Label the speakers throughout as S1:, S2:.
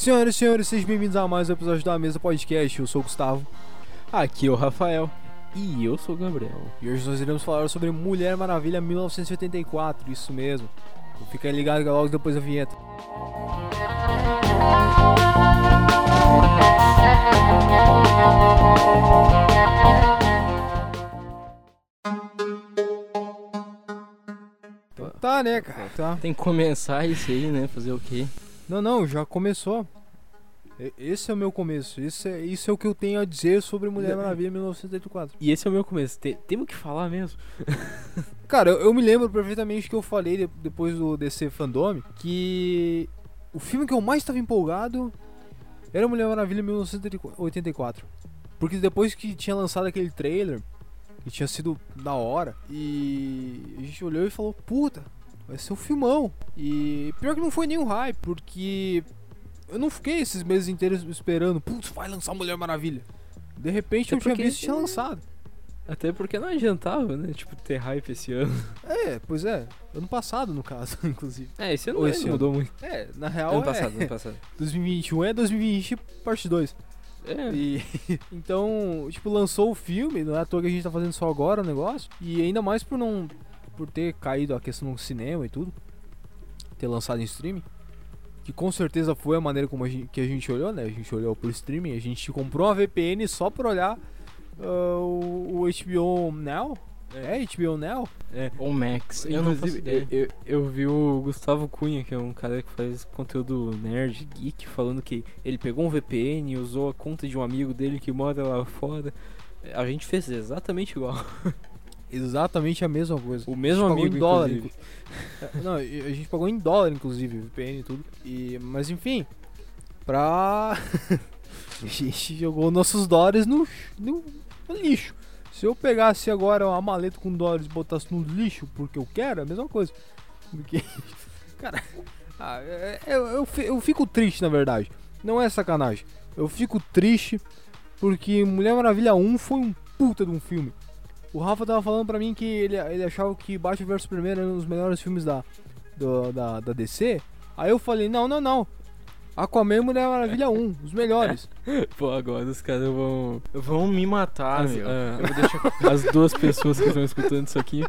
S1: Senhoras e senhores, sejam bem-vindos a mais um episódio da Mesa Podcast. Eu sou o Gustavo
S2: Aqui é o Rafael. E eu sou o Gabriel.
S1: e hoje nós iremos falar sobre Mulher Maravilha 1984. Isso mesmo. Então Fica ligado que é logo depois da vinheta. Tá, né, cara? Tá.
S2: Tem que começar isso aí, né? Fazer o quê?
S1: Não, não, já começou. Esse é o meu começo. Isso é, isso é o que eu tenho a dizer sobre Mulher Maravilha 1984.
S2: E esse é o meu começo. Te- temos que falar mesmo.
S1: Cara, eu, eu me lembro perfeitamente que eu falei de- depois do DC Fandom que o filme que eu mais estava empolgado era Mulher Maravilha 1984. Porque depois que tinha lançado aquele trailer, que tinha sido da hora, e a gente olhou e falou: Puta, vai ser um filmão. E pior que não foi nenhum hype, porque eu não fiquei esses meses inteiros esperando, putz, vai lançar Mulher Maravilha. De repente
S2: É
S1: eu tinha visto e tinha lançado.
S2: Até porque não adiantava, né? Tipo, ter hype esse ano.
S1: É, pois é. Ano passado, no caso, inclusive.
S2: É, esse ano
S1: Ou esse ano.
S2: mudou muito.
S1: É, na real
S2: Ano
S1: é
S2: passado, ano passado.
S1: 2021 é 2020 parte 2.
S2: É.
S1: E então, tipo, lançou o filme, não é à toa que a gente tá fazendo só agora o negócio. E ainda mais por não por ter caído a questão do cinema e tudo, ter lançado em streaming, que com certeza foi a maneira como a gente, que a gente olhou, né? A gente olhou por streaming, a gente comprou uma VPN só pra olhar ah, o, o HBO Now. É, HBO Now?
S2: É. Ou Max. Eu não faço
S1: Inclusive,
S2: ideia. Eu, eu vi o Gustavo Cunha, que é um cara que faz conteúdo nerd, geek, falando que ele pegou um VPN e usou a conta de um amigo dele que mora lá fora. A gente fez exatamente igual.
S1: Exatamente a mesma coisa.
S2: O mesmo amigo,
S1: em dólar, Não, a gente pagou em dólar, inclusive, VPN e tudo. E, mas enfim, pra. a gente jogou nossos dólares no, no, no lixo. Se eu pegasse agora uma maleta com dólares e botasse no lixo porque eu quero, é a mesma coisa. Porque. Cara, ah, é- é- eu, eu, eu fico triste, na verdade. Não é sacanagem. Eu fico triste porque Mulher Maravilha 1 foi um puta de um filme. O Rafa tava falando pra mim que ele, ele achava que Batman vs Superman era um dos melhores filmes da, do- da, da DC. Aí eu falei, não, não, não. Aquaman e Mulher Maravilha 1, os melhores.
S2: Pô, agora os caras vão. Vão me matar,
S1: As-
S2: meu.
S1: ah.
S2: Eu vou deixar as duas pessoas que estão escutando isso aqui.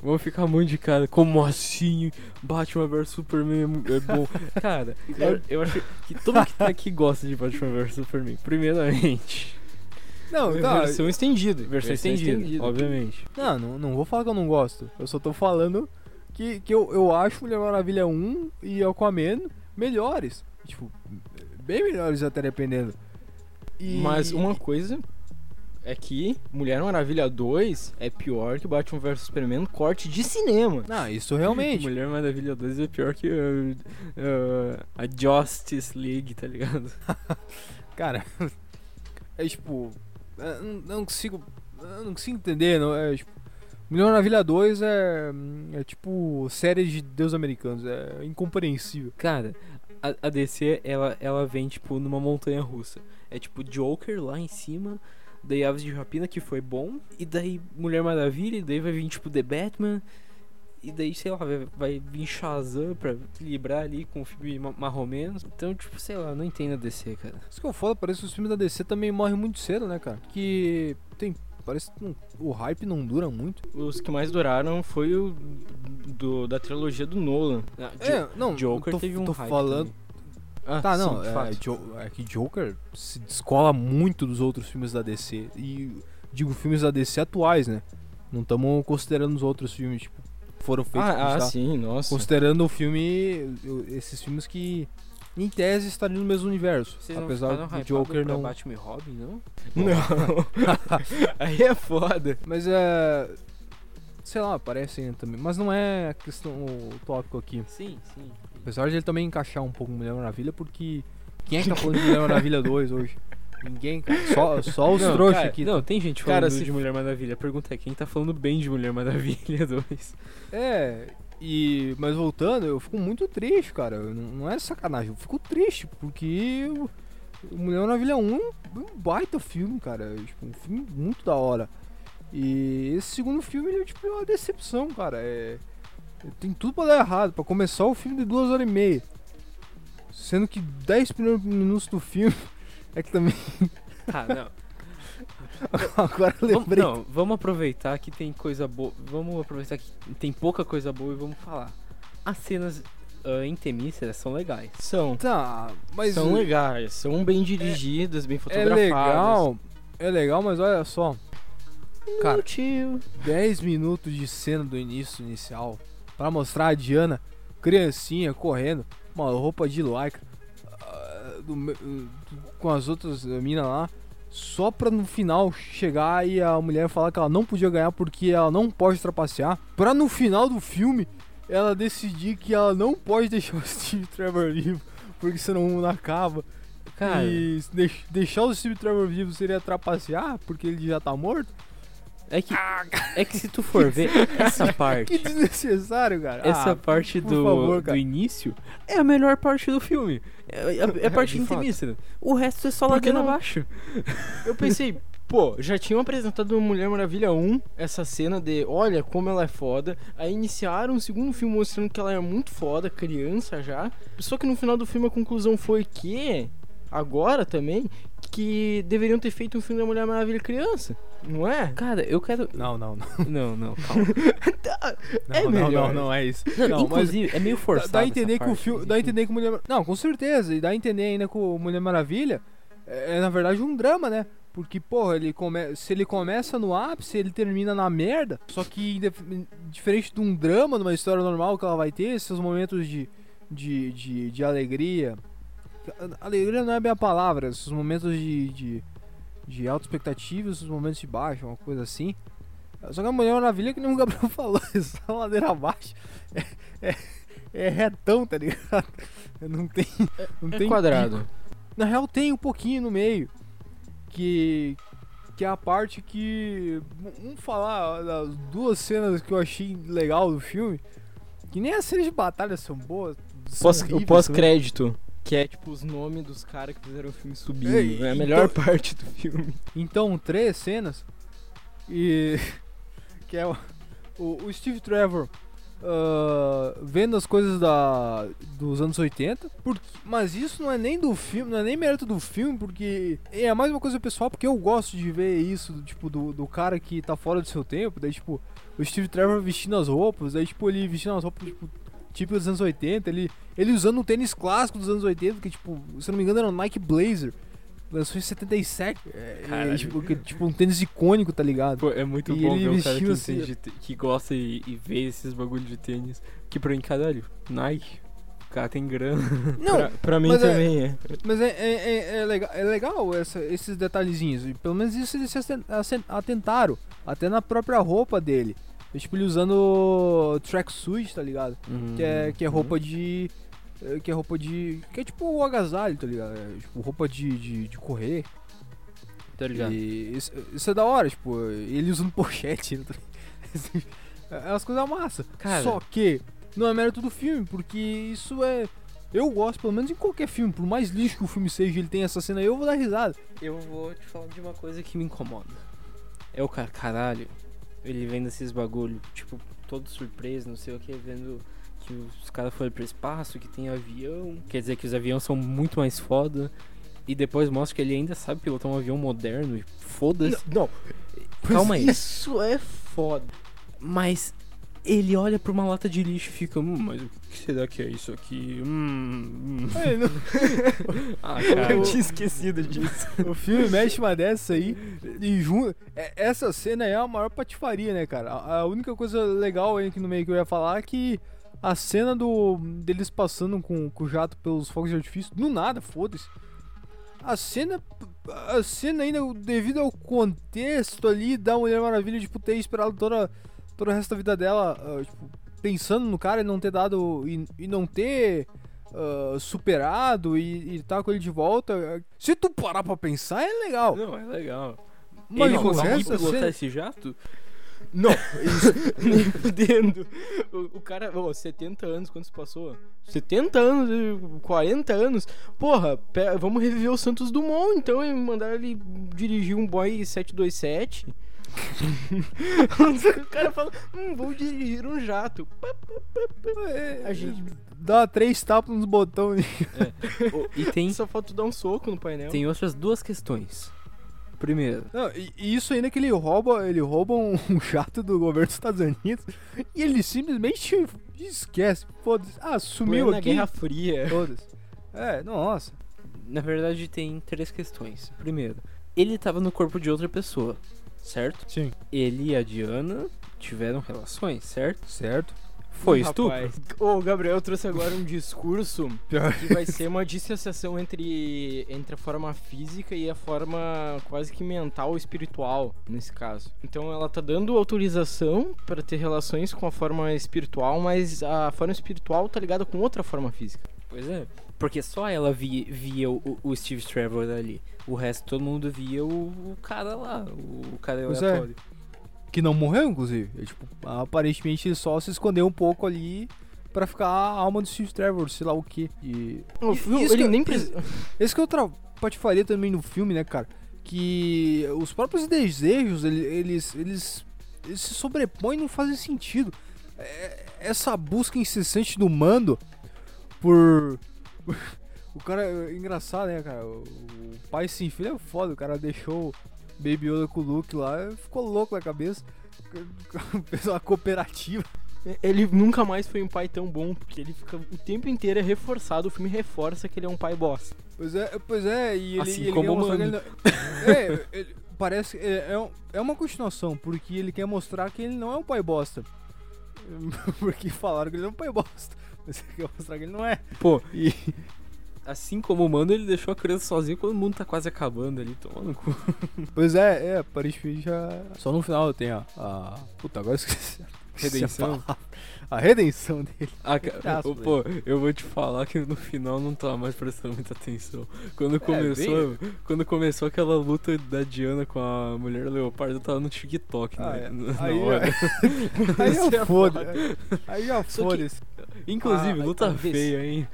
S2: Vão ficar muito de cara. Como assim? Batman vs Superman é é bom. Cara, eu, eu acho que todo mundo que tá aqui gosta de Batman vs Superman. Primeiramente.
S1: Não, tá.
S2: Versão estendida. Versão,
S1: Versão
S2: estendida,
S1: estendida.
S2: obviamente.
S1: Não, não, não vou falar que eu não gosto. Eu só tô falando que, que eu, eu acho Mulher Maravilha 1 e Aquaman melhores. Tipo, bem melhores até dependendo. E-
S2: Mas uma coisa é que Mulher Maravilha 2 é pior que Batman vs Superman no corte de cinema.
S1: Não, isso realmente.
S2: Mulher Maravilha 2 é pior que uh, uh, a Justice League, tá ligado?
S1: Cara, é tipo. Eu não, consigo. Eu não consigo entender, não. É tipo. Mulher Maravilha 2 é. É tipo série de Deus americanos. É incompreensível.
S2: Cara, a, a DC, ela, ela vem, tipo, numa montanha russa. É tipo Joker lá em cima, daí Aves de Rapina, que foi bom, e daí Mulher Maravilha, e daí vai vir, tipo, The Batman, e daí, sei lá, vai, vai vir Shazam pra equilibrar ali com o filme ma- marromenos. Então, tipo, sei lá, não entendo a DC, cara.
S1: Isso que eu falo, parece que os filmes da DC também morrem muito cedo, né, cara? Que tem. Parece que não- o hype não dura muito.
S2: Os que mais duraram foi o do, da trilogia do Nolan. Ah,
S1: É, não,
S2: Joker
S1: tô,
S2: teve um
S1: tô
S2: hype
S1: falando.
S2: Ah,
S1: Tá, não,
S2: sim, de
S1: é. Jo- é que Joker se descola muito dos outros filmes da DC. E digo filmes da DC atuais, né? Não estamos considerando os outros filmes, tipo, foram feitos.
S2: Ah, ah
S1: tá
S2: sim, nossa.
S1: Considerando o filme. Esses filmes que. Em tese estariam no mesmo universo.
S2: Vocês não
S1: apesar
S2: ficaram
S1: do Joker não.
S2: Batman e Robin, não?
S1: Não.
S2: Aí é foda.
S1: Mas é. Sei lá, aparecem também. Mas não é a questão, o tópico aqui.
S2: Sim, sim.
S1: Apesar de ele também encaixar um pouco Mulher Maravilha, porque. Quem é que tá falando de Mulher Maravilha 2 hoje? Ninguém, cara. Só, só os
S2: Não,
S1: trouxas
S2: cara,
S1: aqui.
S2: Não, tem gente falando
S1: Cara, se-
S2: de Mulher Maravilha. A pergunta é quem tá falando bem de Mulher Maravilha 2.
S1: É, e. Mas voltando, eu fico muito triste, cara. Não, não é sacanagem, eu fico triste, porque. Mulher Maravilha 1 é um baita filme, cara. Tipo, um filme muito da hora. E esse segundo filme, ele é tipo uma decepção, cara. É. Tem tudo pra dar errado. Pra começar o filme de duas horas e meia. Sendo que 10 primeiros minutos do filme é que também.
S2: Ah, não.
S1: Agora eu
S2: Vamos,
S1: lembrei.
S2: não, vamos aproveitar que tem coisa boa. Vamos aproveitar que tem pouca coisa boa e vamos falar. As cenas ah, em Temícera são legais.
S3: São.
S1: Tá, mas.
S3: são legais, são bem dirigidas, bem
S1: É
S3: fotografadas.
S1: legal. É legal, mas olha só. Cara,
S3: tio.
S1: 10 minutos de cena do início inicial pra mostrar a Diana, criancinha, correndo, uma roupa de lycra ah, do me- do- com as outras minas lá, só pra no final chegar e a mulher falar que ela não podia ganhar porque ela não pode trapacear, pra no final do filme ela decidir que ela não pode deixar o Steve Trevor vivo, porque senão não acaba.
S2: Cara,
S1: E deix- deixar o Steve Trevor vivo seria trapacear, porque ele já tá morto.
S2: É que, é que se tu for ver essa
S1: Que
S2: parte,
S1: desnecessário, cara.
S2: essa
S1: Ah,
S2: parte do,
S1: favor,
S2: do início é a melhor parte do filme. É, é a- é a parte
S3: De
S2: em
S3: fato.
S2: Temícera. O resto é só
S3: que
S2: ladeira abaixo.
S3: Eu pensei, pô, já tinham apresentado Mulher Maravilha 1 essa cena de olha como ela é foda. Aí iniciaram o segundo filme mostrando que ela é muito foda, criança já. Só que no final do filme a conclusão foi que, agora também, que deveriam ter feito um filme da Mulher Maravilha criança. Não é?
S2: Cara, eu quero.
S1: Não, não, não.
S2: Não, não, calma.
S3: É
S1: não, não,
S3: melhor.
S1: não, não é isso.
S2: Não,
S1: Não, mas
S2: inclusive, é meio forçado.
S1: dá a
S2: essa
S1: entender que o filme.
S2: mas
S1: Dá a entender que Mulher Não, com certeza. E dá a entender ainda que o Mulher Maravilha é, é, na verdade um drama, né? Porque, porra, ele come... se ele começa no ápice, ele termina na merda. Só que dif- diferente de um drama, numa história normal que ela vai ter, esses momentos de, de, de, de alegria. Alegria não é a palavra, esses momentos de, de, de alta expectativa, esses momentos de baixo, uma coisa assim. Só que a Mulher Maravilha, que nem o Gabriel falou, essa ladeira abaixo é, é, é retão, tá ligado? Não tem. Não
S3: É
S1: tem
S3: quadrado.
S1: pico. Na real, tem um pouquinho no meio. Que. Que é a parte que. Vamos falar das duas cenas que eu achei legal do filme. Que nem as cenas de batalha são boas. são
S3: Pós-
S1: horríveis
S3: o pós-crédito. Que é tipo os nomes dos caras que fizeram o filme subindo.
S1: Ei,
S3: é a
S1: então-
S3: melhor parte do filme.
S1: Então, três cenas. E. Que é o, o, Steve Trevor ah, vendo as coisas da, dos anos 80. Porque, mas isso não é nem do filme, não é nem mérito do filme, porque é mais uma coisa pessoal, porque eu gosto de ver isso, tipo, do, do cara que tá fora do seu tempo. Daí, tipo, o Steve Trevor vestindo as roupas, daí, tipo, ele vestindo as roupas, tipo. Tipo dos anos 80, ele, ele usando um tênis clássico dos anos 80, que tipo, se não me engano era um Nike Blazer. Lançou em 77. É, é, tipo, que- tipo um tênis icônico, tá ligado?
S2: Pô, é muito
S1: E
S2: bom ver um cara que,
S1: assim,
S2: entende que gosta e, e vê esses bagulho de tênis. Que pra mim, caralho, Nike, o cara tem grana.
S1: Não,
S3: pra, pra mim
S1: é-
S3: também é.
S1: mas é, é, é, é legal, é legal essa- esses detalhezinhos. E pelo menos isso eles se aten- aten- atentaram. Até na própria roupa dele. Tipo, ele usando tracksuit, tá ligado? Que é, que é roupa de. é, Que é roupa de. Que é tipo o agasalho, tá ligado? É, tipo, roupa de, de, de correr.
S2: Tá ligado?
S1: E isso, isso é da hora, tipo, ele usando pochete. tá é umas coisas massa.
S2: Cara.
S1: Só que não é mérito do filme, porque isso é. Eu gosto, pelo menos em qualquer filme, por mais lixo que o filme seja, ele tem essa cena aí, eu vou dar risada.
S2: Eu vou te falar de uma coisa que me incomoda. É o cara, caralho, ele vendo esses bagulho, tipo, todo surpreso, não sei o que, vendo que os caras foram pro espaço, que tem avião. Quer dizer que os aviões são muito mais foda. E depois mostra que ele ainda sabe pilotar um avião moderno. e Foda-se.
S3: Não,
S2: Calma aí.
S3: Isso é foda.
S2: Mas ele olha pra uma lata de lixo e fica, hum, mas o que será que é isso aqui? Hum, hum.
S1: É, não-
S2: Ah, cara.
S3: Eu tinha esquecido disso.
S1: o filme mexe uma dessa aí e junto. é- Essa cena é a maior patifaria, né, cara? A, a única coisa legal aí aqui no meio que eu ia falar é que a cena do deles passando com, com o jato pelos fogos de artifício, do nada, foda-se. A cena. A cena ainda, devido ao contexto ali da Mulher Maravilha, tipo, ter esperado toda, todo o resto da vida dela, ah, tipo, pensando no cara e não ter dado. e, e não ter. ah, superado e, e tá com ele de volta. ah, Se tu parar pra pensar, é legal.
S2: Não, é legal.
S1: Mas
S2: ele
S1: da
S2: pilotar esse jato?
S3: Não, isso nem fudendo. O, o cara, ô, 70 anos, quantos passou? 70 anos, eh, 40 anos. Porra, pe- vamos reviver o Santos Dumont então e mandar ele dirigir um Boeing 727. O cara fala, hum, vou dirigir um jato.
S1: É,
S3: A gente
S1: Dá três tapas nos botões.
S2: Oh, e tem,
S3: só falta tu dar um soco no painel.
S2: tem outras duas questões. Primeiro,
S1: Não, e, e isso ainda que ele rouba, ele rouba um, um jato do governo dos Estados Unidos e ele simplesmente esquece. Foda-se. Ah, sumiu
S3: na
S1: aqui.
S3: Guerra Fria.
S1: Foda-se. É, nossa.
S2: na verdade tem três questões. Primeiro, ele tava no corpo de outra pessoa, certo?
S1: Sim.
S2: Ele e a Diana tiveram relações, certo?
S1: Certo.
S2: Foi estupro.
S3: Rapaz. Ô, Gabriel trouxe agora um discurso que vai ser uma dissociação entre, entre a forma física e a forma quase que mental ou espiritual, nesse caso. Então ela tá dando autorização para ter relações com a forma espiritual, mas a forma espiritual tá ligada com outra forma física.
S2: Pois é. Porque só ela via, via o, o Steve Trevor ali. O resto todo mundo via o, o cara lá, o cara
S1: Pois é.
S2: aleatório.
S1: Que não morreu, inclusive. É, tipo, aparentemente ele só se escondeu um pouco ali pra ficar a alma do Steve Trevor, sei lá o que. E.
S3: O filme,
S1: isso
S3: ele
S1: que-
S3: nem precisa.
S1: Esse que é outra patifaria também no filme, né, cara? Que os próprios desejos, ele- eles, eles, eles se sobrepõem e não fazem sentido. É- Essa busca incessante do mando por. O cara. é Engraçado, né, cara? O o pai sem filho é foda. O cara deixou o Baby Yoda com o Luke lá, ficou louco na cabeça. Fez uma cooperativa.
S3: Ele nunca mais foi um pai tão bom, porque ele fica o tempo inteiro é reforçado, o filme reforça que ele é um pai bosta.
S1: Pois é, pois é, e ele,
S2: Assim
S1: ele
S2: como o Mando.
S1: não... É, ele- parece que é, é, é uma continuação, porque ele quer mostrar que ele não é um pai bosta. porque falaram que ele é um pai bosta. Ele quer mostrar que ele não é.
S2: Pô,
S1: E,
S2: assim como o mano, ele deixou a criança sozinha quando o mundo tá quase acabando ali, tomando cu.
S1: pois é, é, aparentemente já. Só no final tem a. a... Puta, agora eu esqueci.
S2: Redenção.
S1: A redenção dele.
S2: Ah, cara, pô, eu vou te falar que no final não tava mais prestando muita atenção. Quando começou, quando começou aquela luta da Diana com a mulher leopardo, eu tava no TikTok,
S1: Ah,
S2: né?
S1: é.
S2: na
S1: Aí,
S2: hora.
S1: aí
S3: Você
S1: já
S3: é
S1: foda. Aí
S3: que-
S1: foda-se.
S2: Inclusive,
S3: Ah,
S2: luta
S3: talvez.
S2: feia, hein?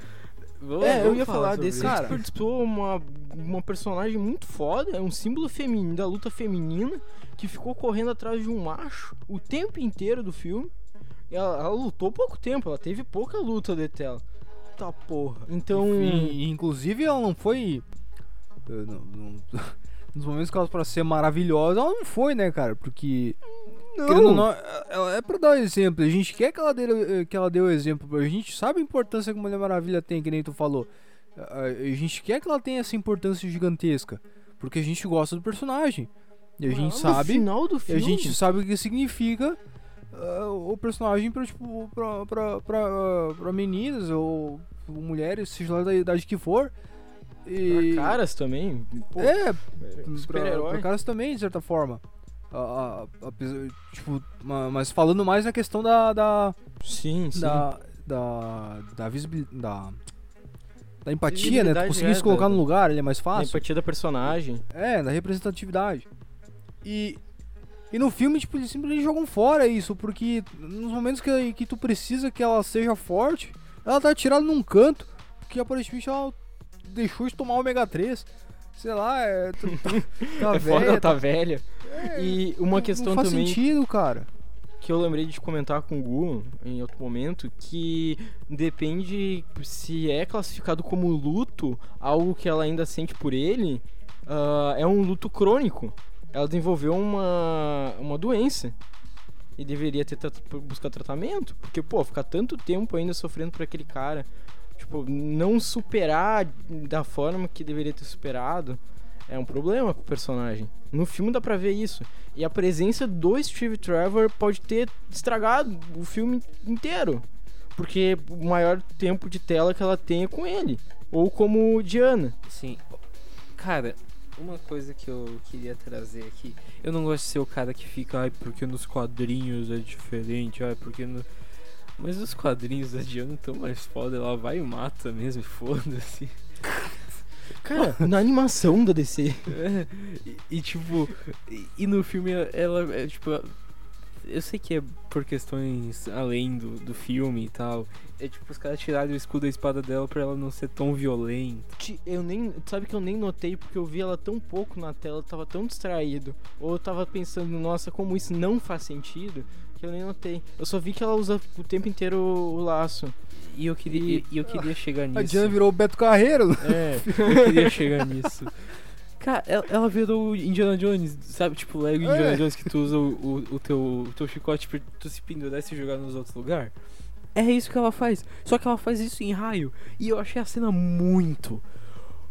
S2: Vamos-
S3: é, eu ia falar
S2: sobre
S3: desse cara.
S1: Cara.
S3: Desperdiçou uma, uma personagem muito foda, é um símbolo feminino da luta feminina que ficou correndo atrás de um macho o tempo inteiro do filme. Ela, ela lutou pouco tempo, ela teve pouca luta de tela. Tá porra. Então.
S1: E, inclusive, ela não foi. eh, não- não- nos momentos que ela pra ser maravilhosa, ela não foi, né, cara? Porque. Querendo ou não, ela é pra dar exemplo. A gente quer que ela, dê, que ela dê o exemplo. A gente sabe a importância que a Mulher Maravilha tem, que nem tu falou. A, gente quer que ela tenha essa importância gigantesca. Porque a gente gosta do personagem. E a gente
S3: no
S1: sabe.
S3: final do
S1: E a
S3: filme.
S1: gente sabe o que significa ah, o personagem pra, tipo, pra, pra, pra, ah, pra meninas ou mulheres, seja lá da idade que for. E,
S3: Pra caras também. Pô,
S1: é, pra,
S3: super-herói.
S1: pra caras também, de certa forma. Ah, ah, apesar- tipo, ma- mas falando mais na questão da. da.
S3: Sim, sim.
S1: da. da, da visibilidade. Da, da empatia, né? Tu conseguir
S3: é,
S1: se colocar
S3: da-
S1: no lugar, ele é mais
S3: A
S1: fácil.
S3: empatia da personagem.
S1: É, da representatividade. E, e no filme, tipo, eles simplesmente jogam fora isso, porque nos momentos que, que tu precisa que ela seja forte, ela tá tirada num canto, porque aparentemente ela deixou de tomar ômega 3. Sei lá, é. Tá, tá
S3: é foda,
S1: velha,
S3: tá velha.
S1: é,
S3: E uma
S1: não-
S3: questão
S1: não faz
S3: também
S1: sentido, cara.
S3: que eu lembrei de comentar com o Gu em outro momento, que depende se é classificado como luto, algo que ela ainda sente por ele, ah, é um luto crônico. Ela desenvolveu uma, uma doença. E deveria ter buscar tratamento. Porque, pô, ficar tanto tempo ainda sofrendo por aquele cara. Tipo, não superar da forma que deveria ter superado é um problema pro personagem. No filme dá pra ver isso. E a presença do Steve Trevor pode ter estragado o filme inteiro. Porque o maior tempo de tela que ela tem é com ele. Ou como Diana.
S2: Sim. Cara, uma coisa que eu queria trazer aqui. Eu não gosto de ser o cara que fica, ai, porque nos quadrinhos é diferente, ai, porque no. Mas os quadrinhos da Diana estão mais foda, ela vai e mata mesmo, foda-se.
S3: Cara, na animação da DC.
S2: É, e, e, tipo, e, e no filme ela é tipo. eu sei que é por questões além do, do filme e tal. É tipo, os caras tiraram o escudo da espada dela pra ela não ser tão violenta.
S3: Eu nem. Sabe que eu nem notei porque eu vi ela tão pouco na tela, eu tava tão distraído. Ou eu tava pensando, nossa, como isso não faz sentido, que eu nem notei. Eu só vi que ela usa o tempo inteiro o laço.
S2: E eu queria,
S3: E-
S2: e eu queria chegar
S1: A
S2: nisso.
S1: Diana virou o Beto Carreiro.
S3: É.
S2: Eu queria chegar nisso. Cara, ela, ela virou o Indiana Jones, sabe? Tipo, Lego Indiana
S1: É.
S2: Jones que tu usa o, o, o teu, o teu chicote pra tu se pendurar e se jogar nos outros lugares. É isso que ela faz. Só que ela faz isso em raio. E eu achei a cena muito,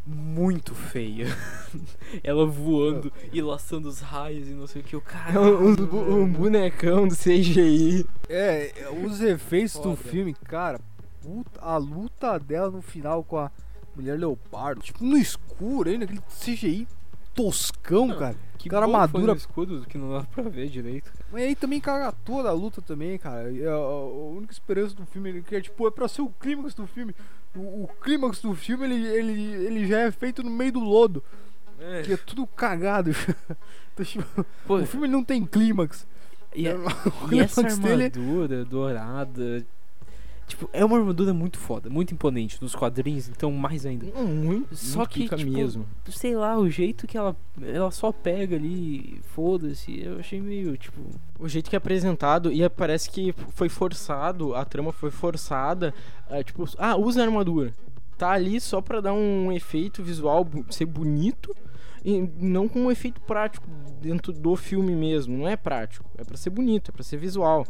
S2: muito feia. ela voando e laçando os raios e não sei o que. O
S3: É
S2: cara.
S3: um, um um bonecão do CGI.
S1: É, os efeitos do
S3: Foda.
S1: filme, cara, puta, a luta dela no final com a mulher leopardo, tipo no escuro ainda, aquele CGI toscão,
S2: Não,
S1: cara.
S2: Que
S1: cara armadura-
S2: no escudo que não dá pra ver direito.
S1: Mas aí também caga toda a luta também, cara. E a, a única esperança do filme, que é tipo, é pra ser o clímax do filme. O, o clímax do filme, ele, ele, ele já é feito no meio do lodo,
S2: É.
S1: que é tudo cagado. Então, tipo,
S2: Pô,
S1: o filme não tem clímax.
S2: e, a-
S1: O
S2: E essa
S1: clímax dele
S2: armadura dourada. Tipo, é uma armadura muito foda, muito imponente nos quadrinhos, então mais ainda.
S3: Muito,
S2: Só
S3: muito
S2: que, tipo,
S3: mesmo.
S2: Sei lá, o jeito que ela. Ela só pega ali, foda-se. Eu achei meio, tipo.
S3: O jeito que é apresentado, e parece que foi forçado, a trama foi forçada. é, tipo, ah, usa a armadura. Tá ali só pra dar um efeito visual, ser bonito, e não com um efeito prático dentro do filme mesmo. Não é prático, é pra ser bonito, é pra ser visual.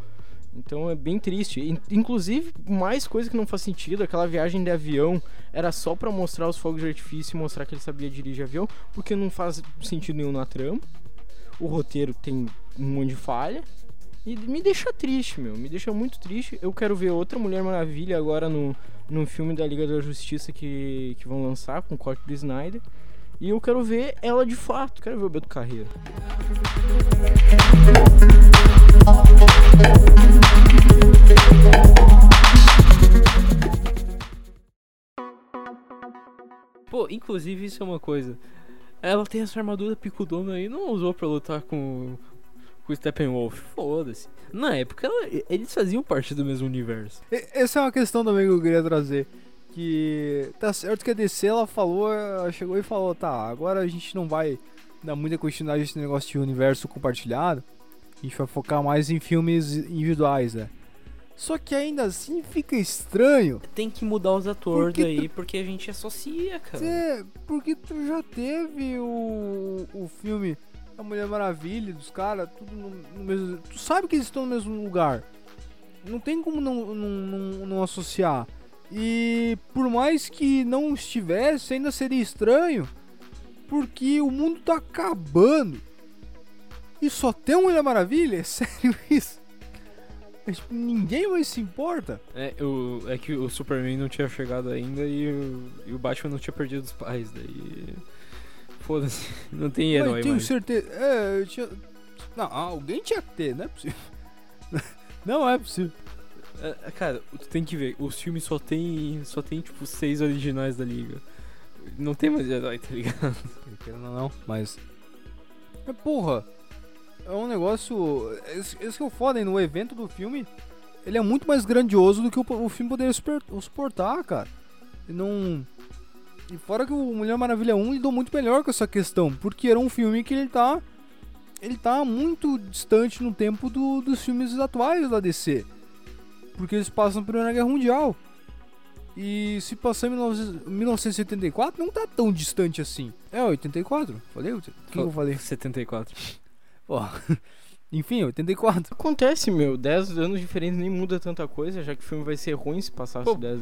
S3: Então é bem triste. In- Inclusive, mais coisa que não faz sentido, aquela viagem de avião era só pra mostrar os fogos de artifício e mostrar que ele sabia dirigir avião, porque não faz sentido nenhum na trama. O roteiro tem um monte de falha. E me deixa triste, meu. Me deixa muito triste. Eu quero ver outra Mulher Maravilha agora no, no filme da Liga da Justiça que, que vão lançar com o corte do Snyder. E eu quero ver ela de fato. Quero ver o Beto Carreiro.
S2: Pô, inclusive isso é uma coisa. Ela tem essa armadura picudona aí, não usou pra lutar com, com o Steppenwolf. Foda-se. Na época, ela- eles faziam parte do mesmo universo.
S1: E- Essa é uma questão também que eu queria trazer. Que tá certo que a DC ela falou, ela chegou e falou, tá, agora a gente não vai dar muita continuidade nesse negócio de universo compartilhado. A gente vai focar mais em filmes individuais, né? Só que ainda assim fica estranho.
S2: Tem que mudar os atores
S1: Porque
S2: daí, porque a gente associa, cara.
S1: Porque tu já teve o, o filme A Mulher Maravilha dos caras, tudo no, no mesmo. Tu sabe que eles estão no mesmo lugar. Não tem como não, não, não, não associar. E por mais que não estivesse, ainda seria estranho. Porque o mundo tá acabando. E só tem uma Mulher Maravilha? É sério isso? É, tipo, ninguém mais se importa.
S2: É, o, é que o Superman não tinha chegado ainda e o, e o Batman não tinha perdido os pais, daí. Foda-se, não tem
S1: Mas
S2: herói
S1: tenho
S2: mais.
S1: certeza. É, eu tinha. Não, alguém tinha que ter, não é possível. Não é possível.
S2: É, é, cara, tu tem que ver, os filmes só tem. Só tem, tipo, seis originais da liga. Não tem mais herói, tá ligado?
S1: Ou não, mas. Mas porra, é um negócio. Esse, que é o foda, hein? No evento do filme, ele é muito mais grandioso do que o, o filme poderia super- suportar, cara. E não. E fora que o Mulher Maravilha 1 lidou muito melhor com essa questão, porque era um filme que ele tá. Ele tá muito distante no tempo do- dos filmes atuais da DC. Porque eles passam na Primeira Guerra Mundial. E se passar em 19- 1974, não tá tão distante assim. É, 84? Falei? O que que eu falei?
S2: 74.
S1: Ó, Enfim, 84.
S3: Acontece, meu. 10 anos diferentes nem muda tanta coisa, já que o filme vai ser ruim se passasse
S2: Pô.
S3: 10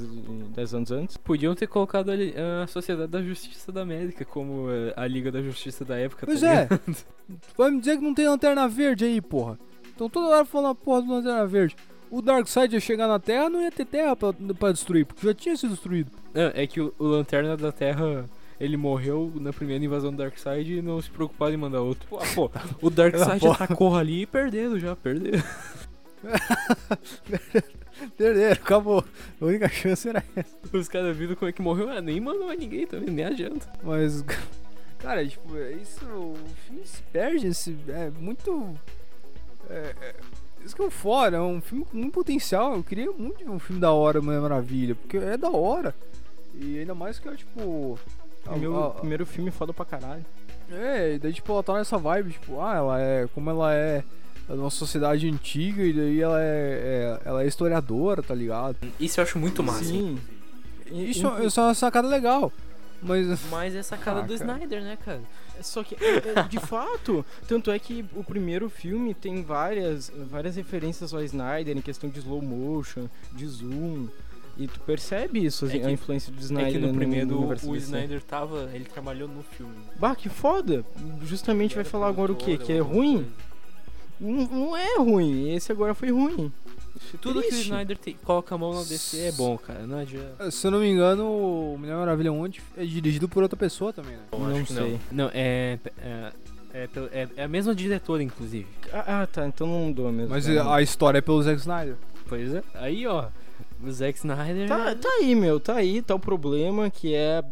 S3: 10 anos antes.
S2: Podiam ter colocado ali a Sociedade da Justiça da América como eh, a Liga da Justiça da época.
S1: Pois
S2: tá
S1: é. vai me dizer que não tem lanterna verde aí, porra. Então toda hora falando a porra do lanterna verde. O Darkseid ia chegar na Terra, não ia ter Terra pra, pra destruir, porque já tinha sido destruído.
S2: Não, é que o, o Lanterna da Terra, ele morreu na primeira invasão do Darkseid e não se preocuparam em mandar outro. Pô, pô, o Darkseid atacou ali e perderam já, perderam.
S1: Perderam, acabou. A única chance era essa.
S2: Os caras viram como é que morreu, ah, nem mandou mais ninguém também, nem adianta.
S1: Mas, cara, tipo, é isso. O filme se perde. Esse, é muito. é, é, Isso que é o fora, é um filme com muito potencial. Eu queria muito um filme da hora, Mulher Maravilha, porque é da hora. E ainda mais que é tipo. A-
S3: Meu
S1: a-
S3: primeiro filme foda pra caralho.
S1: É, e daí tipo, ela tá nessa vibe, tipo, ah, ela é. Como ela é de uma sociedade antiga, e daí ela é, é- ela é historiadora, tá ligado?
S2: Isso eu acho muito massa.
S3: Sim. E-
S1: Isso, isso é uma sacada legal. Mas.
S2: Mas é sacada
S1: Ah,
S2: do
S1: cara.
S2: Snyder, né, cara?
S3: Só que, é, é, de fato, tanto é que o primeiro filme tem várias, várias referências ao Snyder em questão de slow motion, de zoom. E tu percebe isso,
S2: É que-
S3: a influência do
S2: É
S3: Snyder
S2: que no primeiro
S3: universo
S2: o
S3: DC.
S2: Snyder tava. Ele trabalhou no filme.
S3: Bah, que foda! Justamente vai falar agora o quê? Que é ruim? Não, não é ruim, esse agora foi ruim.
S2: Tudo que o. Snyder te- coloca a mão na DC é bom, cara. Não adianta.
S1: Se eu não me engano, o Mulher Maravilha 1 é dirigido por outra pessoa também, né?
S3: Não
S2: acho que
S3: sei.
S2: Não, é, é, é, pelo- é- é a mesma diretora, inclusive.
S3: Ah, ah, tá, então não mudou mesmo.
S1: Mas
S3: tá.
S1: a história é pelo Zack Snyder.
S2: Pois é. Aí, ó. O Zack Snyder.
S3: Tá, tá aí, meu, tá aí, tá o problema, que é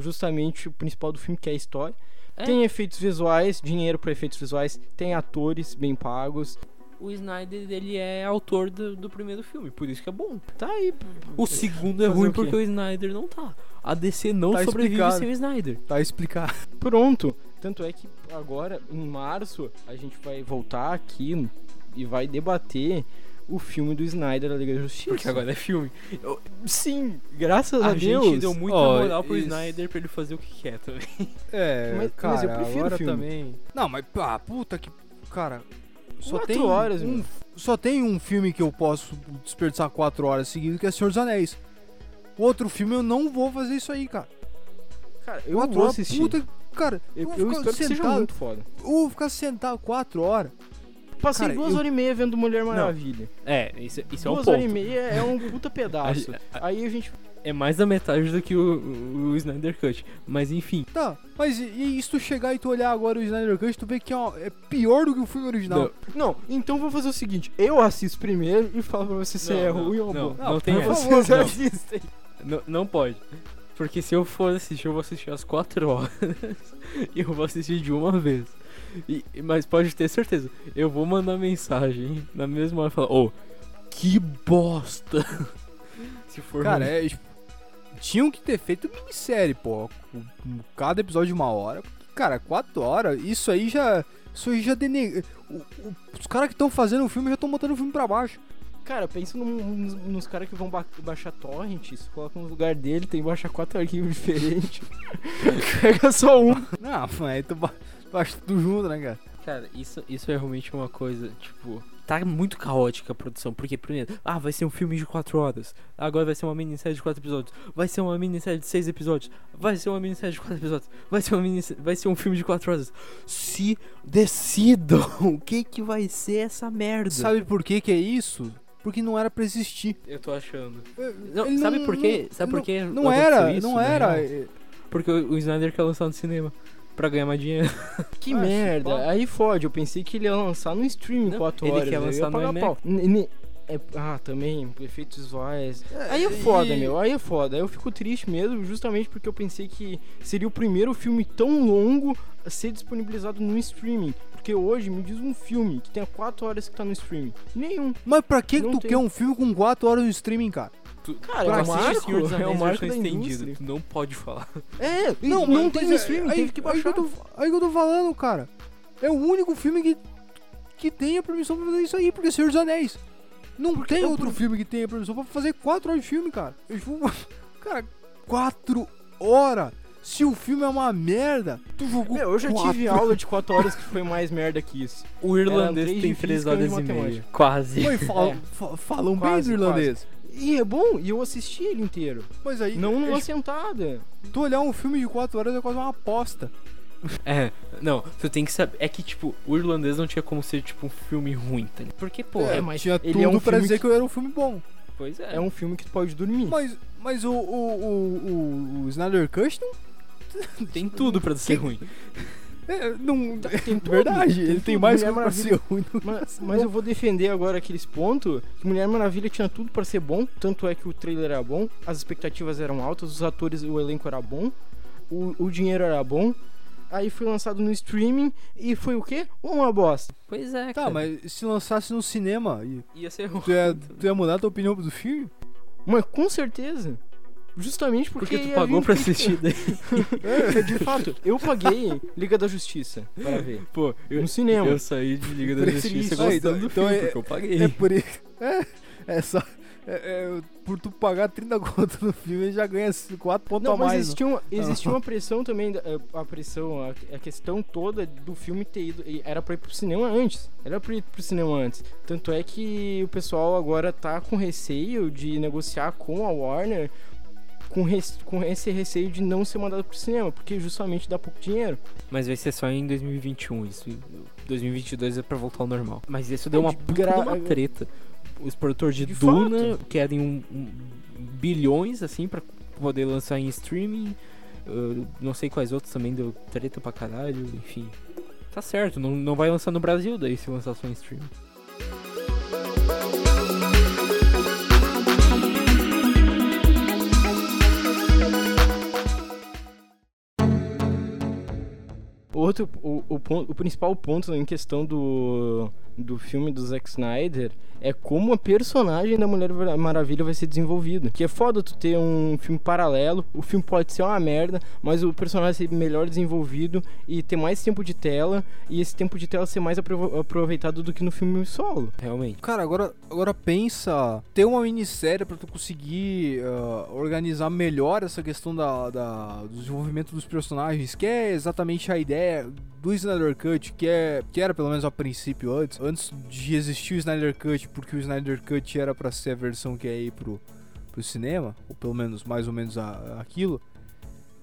S3: justamente o principal do filme, que é a história.
S2: É.
S3: Tem efeitos visuais, dinheiro pra efeitos visuais, tem atores bem pagos.
S2: O Snyder, ele é autor do, do primeiro filme, por isso que é bom.
S3: Tá aí.
S2: O segundo é ruim
S3: o
S2: porque o Snyder não tá. A DC não
S1: Tá
S2: sobrevive
S1: explicado.
S2: sem o Snyder.
S1: Tá explicado.
S3: Pronto. Tanto é que agora, em março, a gente vai voltar aqui e vai debater o filme do Snyder da Liga da Justiça.
S2: Porque agora é filme.
S3: Sim, graças a,
S2: A
S3: Deus.
S2: gente deu muita
S1: Ó,
S2: moral pro
S1: isso.
S2: Snyder pra ele fazer o que quer também.
S1: É,
S3: Mas- mas
S1: cara,
S3: eu prefiro
S1: agora
S3: o filme.
S1: também. Não, mas pá, puta que. Cara, só
S3: Quatro
S1: tem.
S3: horas,
S1: um, só tem um filme que eu posso desperdiçar quatro horas seguidas, que é Senhor dos Anéis. O outro filme eu não vou fazer isso aí, cara.
S3: Cara, eu
S1: quatro
S3: vou
S1: horas,
S3: assistir.
S1: Puta, cara,
S3: eu,
S1: vou
S3: eu
S1: ficar
S3: espero que seja
S1: sentado-
S3: muito foda.
S1: Eu vou ficar sentado quatro horas.
S3: Passei
S1: Cara,
S3: duas
S1: eu-
S3: horas e meia vendo Mulher Maravilha.
S2: É, isso, isso é um
S3: duas
S2: ponto.
S3: horas e meia é um puta pedaço.
S2: A- a-
S3: Aí a gente.
S2: É mais da metade do que o, o, o Snyder Cut. Mas enfim.
S1: Tá, mas e, e se tu chegar e tu olhar agora o Snyder Cut, tu vê que é, uma- é pior do que o filme original.
S2: Não.
S3: Não, então vou fazer o seguinte: eu assisto primeiro e falo pra você se
S2: Não,
S3: é
S2: não,
S3: ruim ou
S2: não,
S3: bom.
S2: não tem
S3: Aí
S2: essa.
S3: vocês
S2: Não.
S3: assistem.
S2: Não, não pode. Porque se eu for assistir, eu vou assistir às 4 horas. e eu vou assistir de uma vez. E, mas pode ter certeza, eu vou mandar mensagem na mesma hora e falar, ô, que bosta! se for
S1: Cara,
S2: ruim.
S1: é. tipo, Tinham que ter feito minissérie, pô. Cada episódio de uma hora. Cara, quatro horas, isso aí já. Isso aí já o- os caras que estão fazendo o filme já estão botando o filme pra baixo.
S3: Cara, pensa num- nos, nos caras que vão ba- baixar torrents, coloca no lugar dele, tem que baixar quatro arquivos diferentes. Pega só um.
S1: Não, mas tu ba- baixa tudo junto, né, cara?
S2: Cara, isso, isso é realmente uma coisa, tipo. Tá muito caótica a produção. Porque, primeiro, ah, vai ser um filme de 4 horas. Agora vai ser uma minissérie de 4 episódios. Vai ser uma minissérie de 6 episódios. Vai ser uma minissérie de 4 episódios. Vai ser, uma minissérie, vai ser um filme de 4 horas. Se decidam o que que vai ser essa merda.
S1: Sabe por que que é isso? Porque não era pra existir.
S2: Eu tô achando.
S1: Ele
S2: Não, sabe por quê? Sabe por
S1: não-
S2: quê
S1: Não era,
S2: isso,
S1: não era.
S2: real? Porque o Snyder quer lançar no cinema. Pra ganhar mais dinheiro.
S3: Que
S1: Ah,
S3: merda.
S1: chupar.
S3: Aí fode, eu pensei que ele ia lançar no streaming
S2: Não,
S3: 4
S2: ele
S3: horas.
S2: quer
S3: eu ia
S2: lançar no
S3: pau. É- ah, também, efeitos visuais. Aí é foda,
S1: E-
S3: meu. Aí é foda. Aí eu fico triste mesmo, justamente porque eu pensei que seria o primeiro filme tão longo a ser disponibilizado no streaming. Porque hoje me diz um filme que tenha 4 horas que tá no streaming. Nenhum.
S1: Mas pra que, que
S3: Não
S1: tu
S3: tem.
S1: quer um filme com 4 horas no streaming, cara?
S3: Cara,
S2: Pra
S3: é o marco,
S2: Senhor dos
S3: é o
S2: Anéis
S3: marco da
S2: estendida.
S3: indústria.
S2: Tu não pode falar.
S3: É, não,
S1: Não,
S3: tem no
S1: é-
S3: streaming,
S1: aí-
S3: teve que
S1: Aí
S3: baixar.
S1: que, eu tô, aí que eu tô falando, cara. É o único filme que, que tem a permissão pra fazer isso aí, porque é Senhor dos Anéis. Não tem
S3: eu-
S1: outro filme que tenha permissão pra fazer 4 horas de filme, cara. Eu, tipo, cara, 4 horas. Se o filme é uma merda, tu jogou.
S3: Meu, eu já
S1: quatro-
S3: tive aula de 4 horas que foi mais merda que isso.
S2: O irlandês tem
S3: de
S2: 3
S3: física e um de
S2: horas e meia.
S3: matemática.
S2: Quase.
S1: Mãe, falam,
S3: É.
S1: fa- falam
S3: Quase,
S1: bem do irlandês.
S3: E é bom, e eu assisti ele inteiro.
S1: Mas aí,
S3: Não numa sentada.
S1: tu olhar um filme de 4 horas é quase uma aposta.
S2: É, não, tu tem que saber. É que, tipo, o irlandês não tinha como ser, tipo, um filme ruim, tá ligado? Porque, pô,
S3: É, mas
S1: tinha
S3: ele
S1: tudo
S3: é um
S1: pra dizer
S3: que-
S1: que... eu era um filme bom.
S2: pois é.
S3: É um filme que tu pode dormir.
S1: Mas, mas o, o, o, o, o Snyder Cut
S2: Tem tudo pra ser ruim.
S1: É, não
S3: Tem tudo,
S1: verdade,
S3: tem
S1: ele
S3: tudo.
S1: tem mais
S3: Mulher Maravilha.
S1: ser ruim do que
S3: Mas, mas eu vou defender agora aqueles pontos que Mulher Maravilha tinha tudo pra ser bom, tanto é que o trailer era bom, as expectativas eram altas, os atores, o elenco era bom, o, o dinheiro era bom, aí foi lançado no streaming e foi o quê? Uma bosta.
S2: Pois é,
S1: Tá,
S2: cara.
S1: mas se lançasse no cinema, e
S2: Ia ser ruim.
S1: tu ia, tu ia mudar a tua opinião do filme?
S3: Mas com certeza. Justamente porque.
S2: Porque tu pagou pra assistir daí.
S3: É, de fato, eu paguei Liga da Justiça para ver.
S2: Pô, eu,
S3: No cinema.
S2: eu saí de Liga da Justiça gostando
S1: então-
S2: do
S1: então
S2: filme,
S1: é-
S2: porque eu paguei.
S1: É por isso. É, é só. é- é, por tu pagar 30 conto no filme, já ganha 4 pontos a
S3: mas
S1: mais. né?
S3: existia uma, existia uma pressão também, eh, a pressão, a, a questão toda do filme ter ido, era pra ir pro cinema antes, era pra ir pro cinema antes. Tanto é que o pessoal agora tá com receio de negociar com a Warner, com, res- com esse receio de não ser mandado pro cinema, porque justamente dá pouco dinheiro.
S2: Mas vai ser só em 2021, isso. 2022 é pra voltar ao normal. Mas isso deu
S3: É,
S2: uma
S3: de
S2: puta
S3: gra-
S2: de uma treta. Os produtores de,
S3: De
S2: Duna querem um, um- bilhões, assim, pra poder lançar em streaming. Uh, não sei quais outros também deu treta pra caralho, enfim. Tá certo, não, não vai lançar no Brasil daí se lançar só em streaming.
S3: Outro, o, o, o principal ponto em questão do, do filme do Zack Snyder é como a personagem da Mulher Maravilha vai ser desenvolvida. Que é foda tu ter um filme paralelo, o filme pode ser uma merda, mas o personagem ser melhor desenvolvido e ter mais tempo de tela, e esse tempo de tela ser mais aprov- aproveitado do que no filme solo.
S2: Realmente.
S1: Cara, agora, agora pensa, ter uma minissérie pra tu conseguir ah, organizar melhor essa questão da, da- do desenvolvimento dos personagens, que é exatamente a ideia do Snyder Cut, que, é, que era pelo menos a princípio antes, antes de existir o Snyder Cut, porque o Snyder Cut era pra ser a versão que é aí pro, pro cinema, ou pelo menos mais ou menos a- aquilo,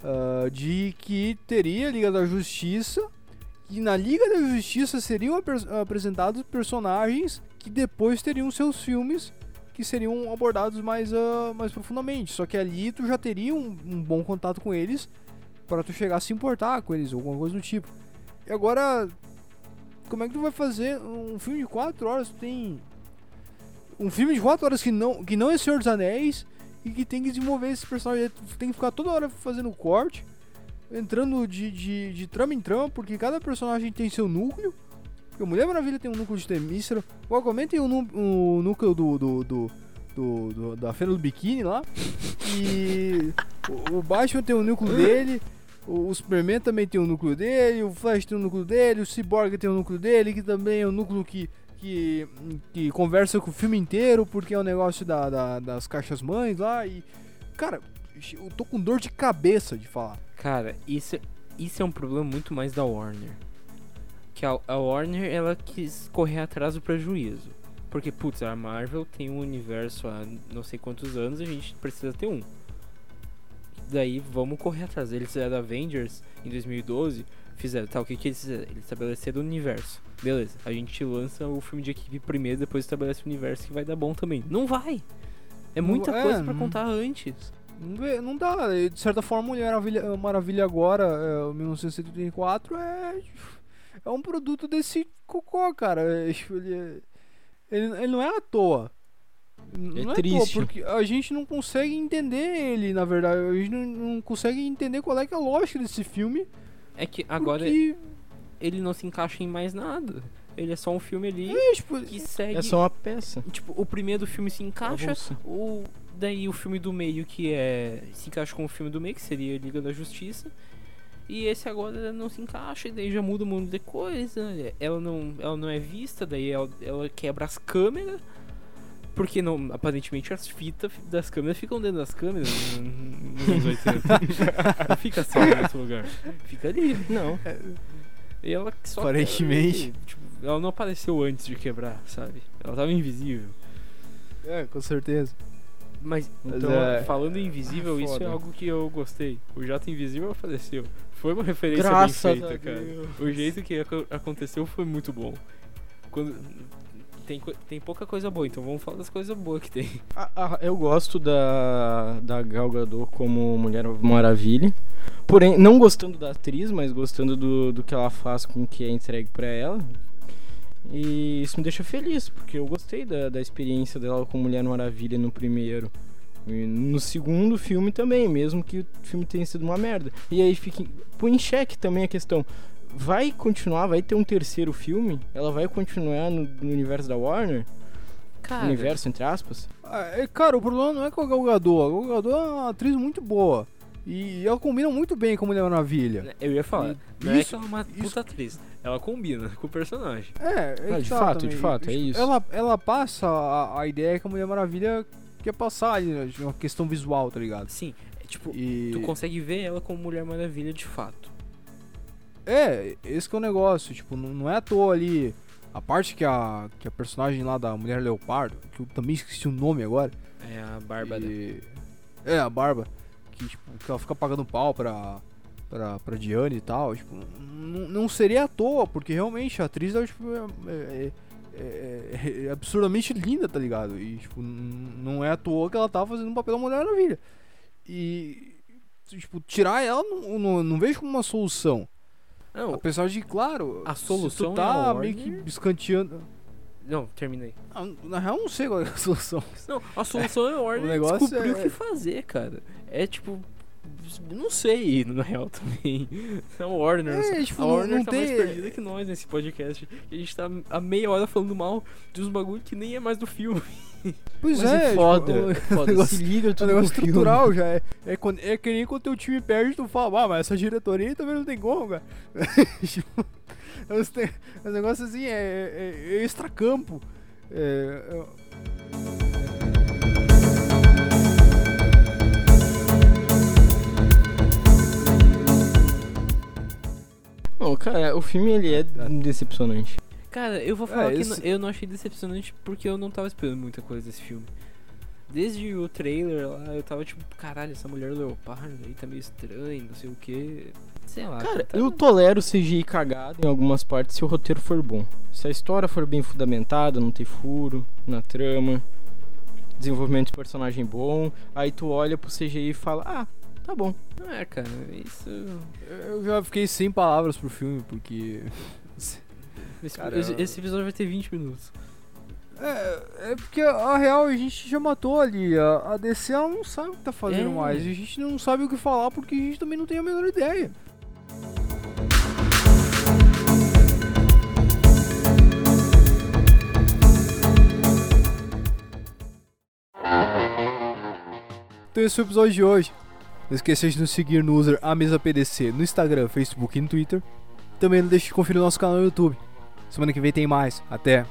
S1: ah, de que teria a Liga da Justiça e na Liga da Justiça seriam apres- apresentados personagens que depois teriam seus filmes que seriam abordados mais, ah, mais profundamente. Só que ali tu já teria um, um bom contato com eles para tu chegar a se importar com eles, ou alguma coisa do tipo. E agora, como é que tu vai fazer um filme de 4 horas? Tu tem um filme de 4 horas que não, que não é Senhor dos Anéis e que tem que desenvolver esse personagem. Tu tem que ficar toda hora fazendo corte entrando de, de, de trama em trama, porque cada personagem tem seu núcleo. Porque a Mulher Maravilha tem um núcleo de Temícera, o Aquaman tem um, um núcleo do, do, do, do- da Fenda do Biquíni lá, e o, o Batman tem um núcleo dele, o, o Superman também tem um núcleo dele, o Flash tem um núcleo dele, o Cyborg tem um núcleo dele, que também é um núcleo que, que, que conversa com o filme inteiro, porque é o negócio da, da- das caixas mães lá, e... Cara, eu tô com dor de cabeça de falar.
S2: Cara, isso, isso é um problema muito mais da Warner. Que a, a Warner, ela quis correr atrás do prejuízo. Porque, putz, a Marvel tem um universo há não sei quantos anos e a gente precisa ter um. Daí, vamos correr atrás. Eles fizeram Avengers em 2012, fizeram, tá, o que que eles fizeram? Eles estabeleceram o universo. Beleza, a gente lança o filme de equipe primeiro, depois estabelece o universo que vai dar bom também. Não vai! É muita
S1: é,
S2: coisa pra
S1: não-
S2: contar antes.
S1: Não, dá. De certa forma, Mulher Maravilha, Maravilha agora, é, o 1974, é, é um produto desse cocô, cara. É, tipo, ele, é- ele, ele não é à toa.
S3: É
S1: não
S3: triste.
S1: à toa, porque a gente não consegue entender ele, na verdade. A gente não, não consegue entender qual é, que é a lógica desse filme.
S2: É que agora
S1: porque,
S2: ele não se encaixa em mais nada. Ele é só um filme ali
S1: é, tipo,
S2: que segue.
S3: É só uma peça.
S2: Tipo, o primeiro filme se encaixa, o daí o filme do meio que é se encaixa com o filme do meio que seria Liga da Justiça. E esse agora não se encaixa, e daí já muda um monte de coisa. Ela não, ela não é vista, daí ela, ela quebra as câmeras. Porque não, aparentemente as fitas das câmeras ficam dentro das câmeras nos anos 80. não fica só outro lugar. Fica ali.
S3: Não.
S2: E ela só
S1: Aparentemente.
S2: tipo, ela não apareceu antes de quebrar, sabe? Ela tava invisível.
S1: é, com certeza.
S2: Mas,
S1: Mas
S2: então,
S1: é-
S2: falando em invisível,
S3: Ah,
S2: isso é algo que eu gostei. O Jato Invisível apareceu. Foi uma referência
S3: Graças
S2: bem feita, cara.
S3: Deus.
S2: O jeito que aco- aconteceu foi muito bom. Quando... Tem, tem pouca coisa boa, então vamos falar das coisas boas que tem.
S3: Ah, ah, eu gosto da, da Gal Gadot como Mulher Maravilha. Porém, não gostando da atriz, mas gostando do, do que ela faz com o que é entregue pra ela. E isso me deixa feliz, porque eu gostei da, da experiência dela com Mulher Maravilha no primeiro. E no segundo filme também, mesmo que o filme tenha sido uma merda. E aí fica, põe em xeque também a questão. Vai continuar, vai ter um terceiro filme? Ela vai continuar no, no universo da Warner?
S2: Cara,
S3: universo, entre aspas?
S1: Ah, é, cara, o problema não é com a Gal Gadot. A Gal Gadot é uma atriz muito boa. E ela combina muito bem com a Mulher Maravilha.
S2: eu ia falar.
S1: E
S2: Não é
S1: isso-
S2: que ela é uma
S1: isso-
S2: puta atriz. Ela combina com o personagem.
S1: É, é
S3: Ah, de fato,
S1: também.
S3: de fato, é isso.
S1: Ela, ela passa a, a ideia que a Mulher Maravilha quer passar ali, né, de uma questão visual, tá ligado?
S2: Sim, é tipo,
S1: E...
S2: tu consegue ver ela como Mulher Maravilha de fato.
S1: É, esse que é o negócio, tipo, não, é à toa ali. A parte que a, que a personagem lá da Mulher Leopardo, que eu também esqueci o nome agora.
S2: É a Bárbara.
S1: e- É, a Barba. Que, tipo, que ela fica pagando pau pra, pra, pra Diane e tal. Tipo, não seria à toa, porque realmente a atriz é, tipo, é, é- é- é absurdamente linda, tá ligado? E, tipo, não é à toa que ela tá fazendo um papel da Mulher Maravilha. E, tipo, tirar ela não, não, não vejo como uma solução.
S2: Não,
S1: Apesar de, claro,
S2: A solução
S1: tu
S2: é
S1: tá
S2: Warner.
S1: meio que escanteando.
S2: não, terminei.
S1: Ah, Na real, não sei qual é a solução.
S2: Não, a solução é a Warner
S1: negócio
S2: descobrir
S1: é-
S2: o que fazer, cara. É tipo. Não sei, na real também. A Warner,
S1: É, tipo,
S2: a Warner
S1: não
S2: tá
S1: tem-
S2: mais perdida que nós nesse podcast. A gente tá a meia hora falando mal de uns bagulho que nem é mais do filme.
S1: Pois
S3: Mas
S1: é,
S3: é foda.
S1: tipo,
S3: foda.
S1: negócio-
S3: Se liga
S1: É um
S3: tudo
S1: negócio
S3: com o filme.
S1: estrutural já. É, é, quando- é que nem quando teu time perde, tu fala, ah, mas essa diretoria aí também não tem como, cara. tipo, é uns te- é um negócio assim, é, é, é extracampo. É, é-
S3: Não, cara, o filme ele é decepcionante.
S2: Cara, eu vou falar
S1: É,
S2: que
S1: esse-
S2: não- eu não achei decepcionante porque eu não tava esperando muita coisa desse filme. Desde o trailer lá, eu tava tipo, caralho, essa mulher leopardo aí tá meio estranho, não sei o que. Sei lá.
S3: Cara,
S2: tá-
S3: eu tolero CGI cagado em algumas partes se o roteiro for bom. Se a história for bem fundamentada, não ter furo na trama, desenvolvimento de personagem bom, aí tu olha pro CGI e fala, ah, tá bom.
S2: Não é, cara, isso.
S1: eu já fiquei sem palavras pro filme, porque.
S2: Esse,
S1: Cara,
S2: esse- episódio vai ter 20 minutos.
S1: É, é porque a real a gente já matou ali. A, a DC ela não sabe o que tá fazendo
S2: É.
S1: mais. A gente não sabe o que falar porque a gente também não tem a menor ideia. Então esse foi o episódio de hoje. Não esqueça de nos seguir no user no Instagram, Facebook e no Twitter. Também não deixe de conferir o nosso canal no YouTube. Semana que vem tem mais. Até!